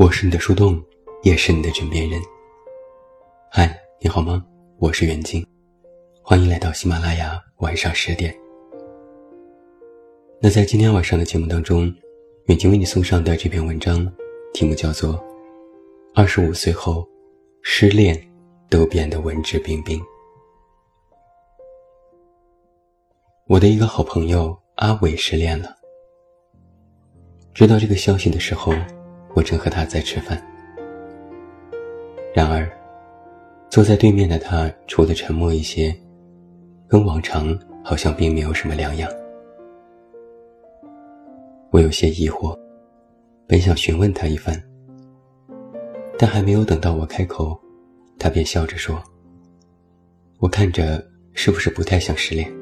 我是你的树洞，也是你的枕边人。嗨，你好吗？我是袁静，欢迎来到喜马拉雅晚上十点。那在今天晚上的节目当中，远近为你送上的这篇文章，题目叫做《二十五岁后，失恋都变得文质彬彬》。我的一个好朋友阿伟失恋了。知道这个消息的时候，我正和他在吃饭。然而，坐在对面的他除了沉默一些，跟往常好像并没有什么两样。我有些疑惑，本想询问他一番，但还没有等到我开口，他便笑着说：“我看着是不是不太像失恋？”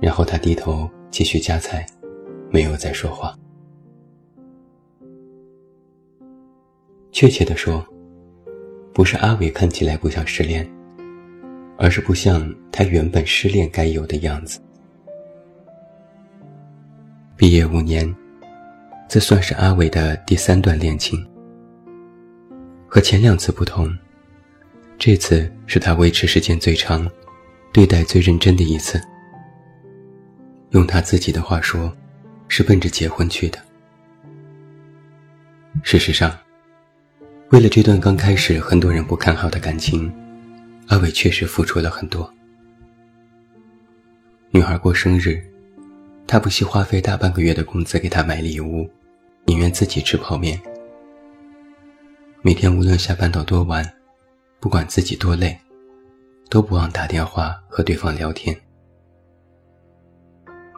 然后他低头继续夹菜，没有再说话。确切的说，不是阿伟看起来不像失恋，而是不像他原本失恋该有的样子。毕业五年，这算是阿伟的第三段恋情。和前两次不同，这次是他维持时间最长、对待最认真的一次。用他自己的话说，是奔着结婚去的。事实上，为了这段刚开始很多人不看好的感情，阿伟确实付出了很多。女孩过生日。他不惜花费大半个月的工资给她买礼物，宁愿自己吃泡面。每天无论下班到多晚，不管自己多累，都不忘打电话和对方聊天。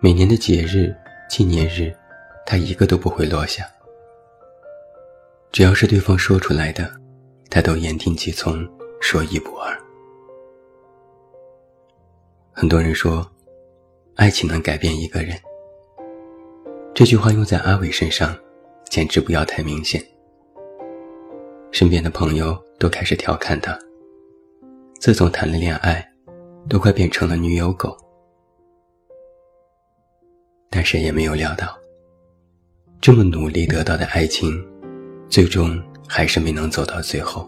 每年的节日、纪念日，他一个都不会落下。只要是对方说出来的，他都言听计从，说一不二。很多人说。爱情能改变一个人，这句话用在阿伟身上，简直不要太明显。身边的朋友都开始调侃他，自从谈了恋爱，都快变成了女友狗。但谁也没有料到，这么努力得到的爱情，最终还是没能走到最后。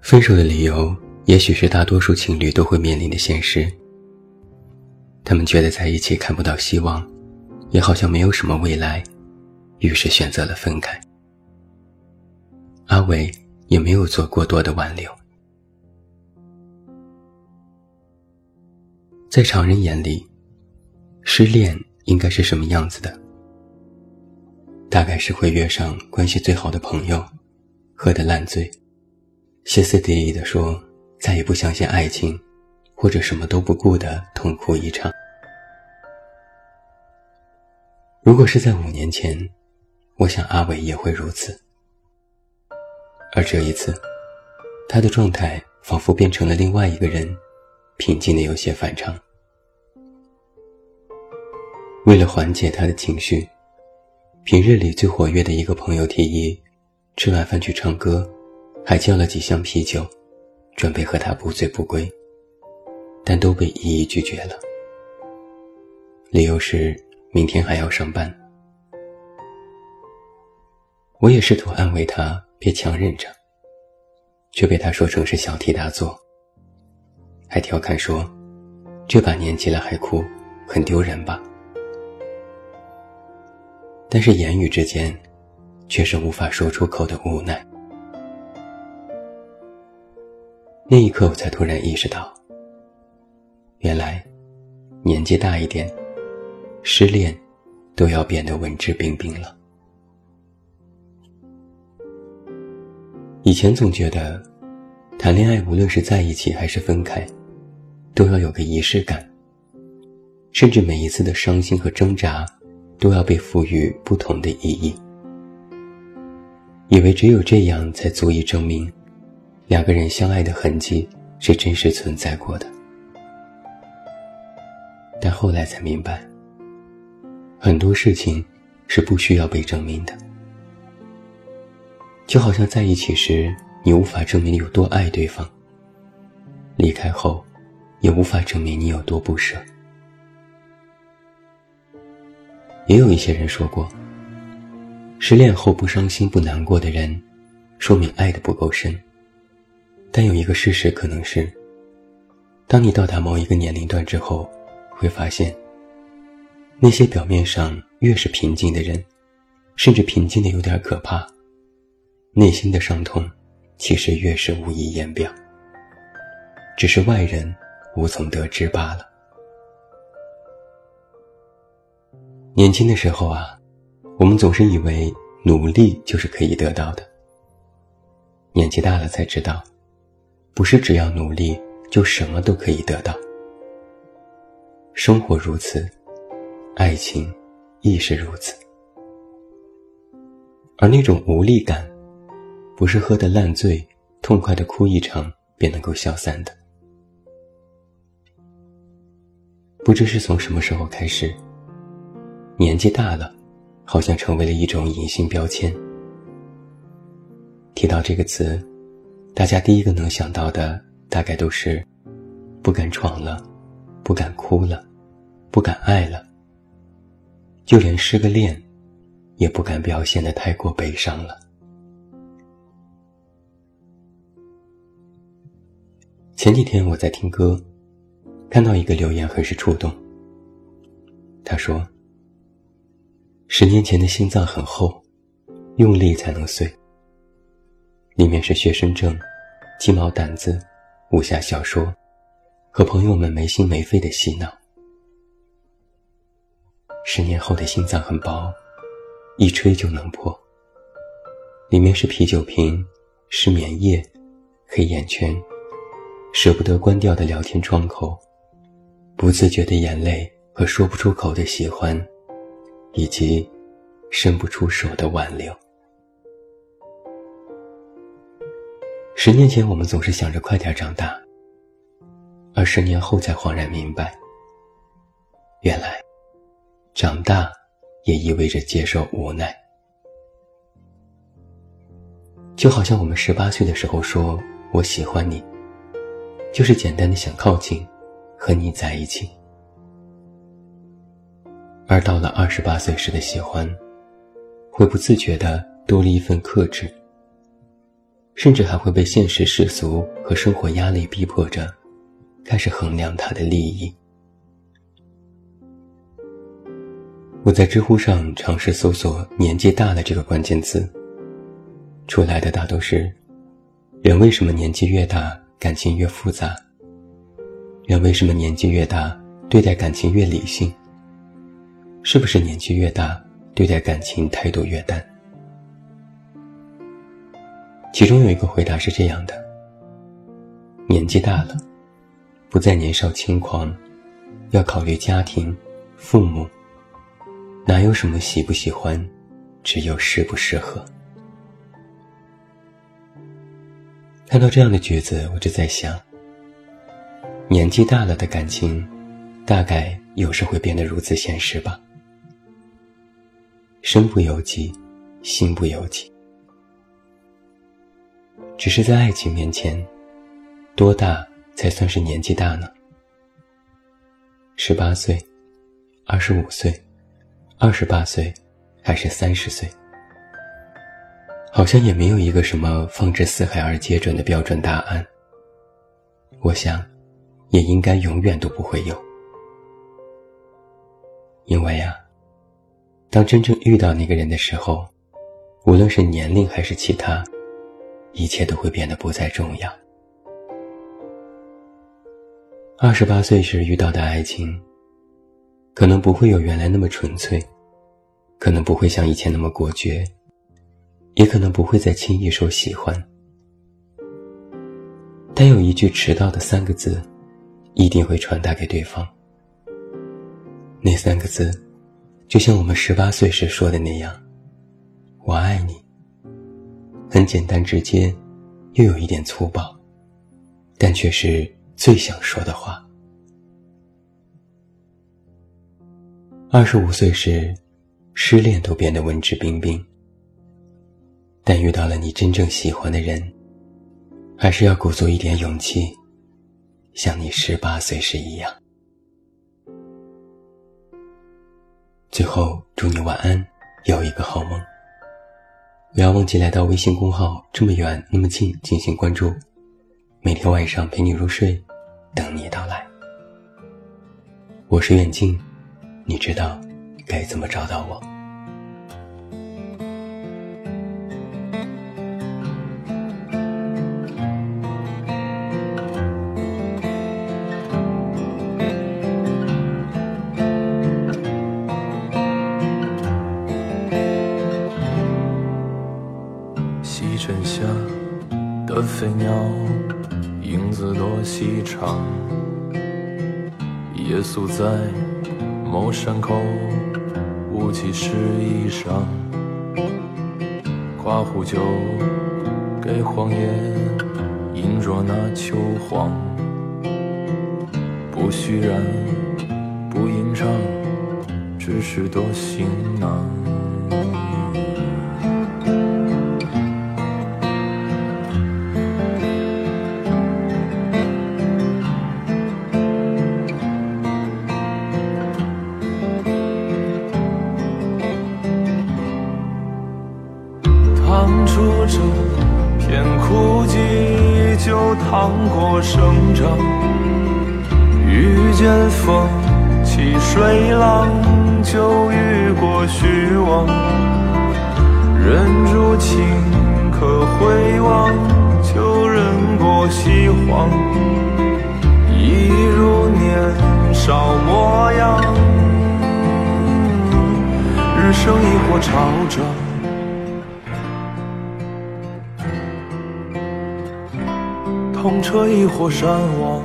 分手的理由，也许是大多数情侣都会面临的现实。他们觉得在一起看不到希望，也好像没有什么未来，于是选择了分开。阿伟也没有做过多的挽留。在常人眼里，失恋应该是什么样子的？大概是会约上关系最好的朋友，喝得烂醉，歇斯底里的说再也不相信爱情。或者什么都不顾的痛哭一场。如果是在五年前，我想阿伟也会如此。而这一次，他的状态仿佛变成了另外一个人，平静的有些反常。为了缓解他的情绪，平日里最活跃的一个朋友提议，吃晚饭去唱歌，还叫了几箱啤酒，准备和他不醉不归。但都被一一拒绝了，理由是明天还要上班。我也试图安慰他别强忍着，却被他说成是小题大做，还调侃说：“这把年纪了还哭，很丢人吧？”但是言语之间，却是无法说出口的无奈。那一刻，我才突然意识到。原来，年纪大一点，失恋都要变得文质彬彬了。以前总觉得，谈恋爱无论是在一起还是分开，都要有个仪式感，甚至每一次的伤心和挣扎，都要被赋予不同的意义，以为只有这样才足以证明，两个人相爱的痕迹是真实存在过的。但后来才明白，很多事情是不需要被证明的。就好像在一起时，你无法证明你有多爱对方；离开后，也无法证明你有多不舍。也有一些人说过，失恋后不伤心不难过的人，说明爱的不够深。但有一个事实可能是，当你到达某一个年龄段之后，会发现，那些表面上越是平静的人，甚至平静的有点可怕，内心的伤痛，其实越是无以言表。只是外人无从得知罢了。年轻的时候啊，我们总是以为努力就是可以得到的。年纪大了才知道，不是只要努力就什么都可以得到。生活如此，爱情亦是如此。而那种无力感，不是喝得烂醉、痛快的哭一场便能够消散的。不知是从什么时候开始，年纪大了，好像成为了一种隐性标签。提到这个词，大家第一个能想到的大概都是不敢闯了，不敢哭了，不敢爱了，就连失个恋，也不敢表现的太过悲伤了。前几天我在听歌。看到一个留言很是触动。他说：“十年前的心脏很厚，用力才能碎。里面是学生证、鸡毛掸子、武侠小说，和朋友们没心没肺的洗脑。十年后的心脏很薄，一吹就能破。里面是啤酒瓶、失眠夜、黑眼圈，舍不得关掉的聊天窗口。”不自觉的眼泪和说不出口的喜欢，以及伸不出手的挽留。十年前，我们总是想着快点长大，而十年后才恍然明白，原来长大也意味着接受无奈。就好像我们十八岁的时候说“我喜欢你”，就是简单的想靠近。和你在一起，而到了二十八岁时的喜欢，会不自觉的多了一份克制，甚至还会被现实世俗和生活压力逼迫着，开始衡量他的利益。我在知乎上尝试搜索“年纪大了”这个关键词，出来的大都是：人为什么年纪越大感情越复杂？人为什么年纪越大，对待感情越理性？是不是年纪越大，对待感情态度越淡？其中有一个回答是这样的：年纪大了，不再年少轻狂，要考虑家庭、父母，哪有什么喜不喜欢，只有适不适合。看到这样的句子，我就在想。年纪大了的感情，大概有时会变得如此现实吧。身不由己，心不由己。只是在爱情面前，多大才算是年纪大呢？十八岁、二十五岁、二十八岁，还是三十岁？好像也没有一个什么放之四海而皆准的标准答案。我想。也应该永远都不会有，因为啊，当真正遇到那个人的时候，无论是年龄还是其他，一切都会变得不再重要。二十八岁时遇到的爱情，可能不会有原来那么纯粹，可能不会像以前那么果决，也可能不会再轻易说喜欢，但有一句迟到的三个字。一定会传达给对方。那三个字，就像我们十八岁时说的那样：“我爱你。”很简单直接，又有一点粗暴，但却是最想说的话。二十五岁时，失恋都变得文质彬彬，但遇到了你真正喜欢的人，还是要鼓足一点勇气。像你十八岁时一样。最后，祝你晚安，有一个好梦。不要忘记来到微信公号“这么远那么近”进行关注，每天晚上陪你入睡，等你到来。我是远近，你知道该怎么找到我。宿在某山口，雾气湿衣裳。夸壶酒给荒野，饮着那秋黄。不虚然，不吟唱，只是多行囊。趟过生长；遇见风起水浪，就遇过虚妄。忍住情可回望，就忍过西荒。一如年少模样，日升亦或潮涨。痛彻亦或山亡，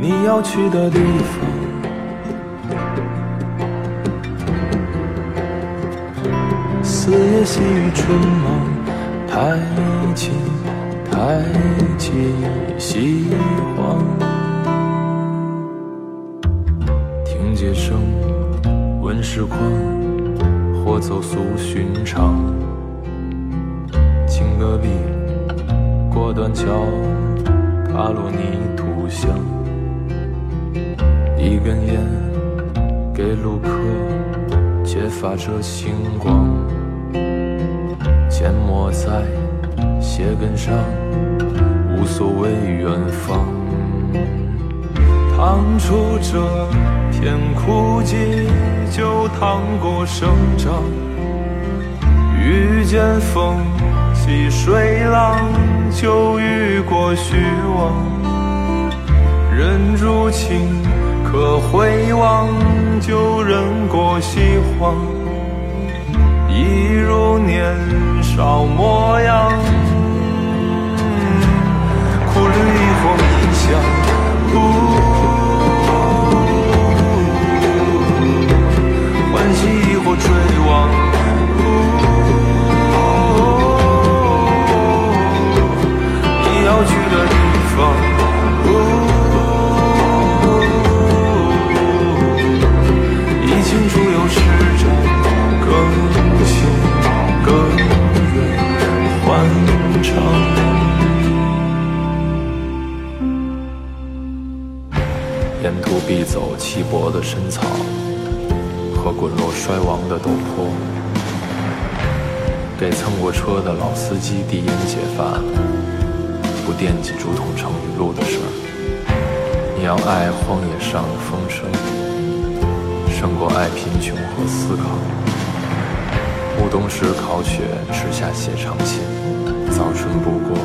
你要去的地方。四叶细雨春忙，抬起抬起西荒，听街声，问时况，或走俗寻常。戈壁过断桥，踏落泥土香。一根烟给路客，揭发着星光。缄默在鞋跟上，无所谓远方。趟出这片枯寂，就趟过生长。遇见风。细水浪，就遇过虚妄；忍住情，可回望，就忍过西荒。一如年少模样，苦旅亦或迷香，欢喜或追望。司机递烟解乏。不惦记竹筒盛雨露的事儿，你要爱荒野上的风声，胜过爱贫穷和思考。暮冬时烤雪，池下写长信，早春不过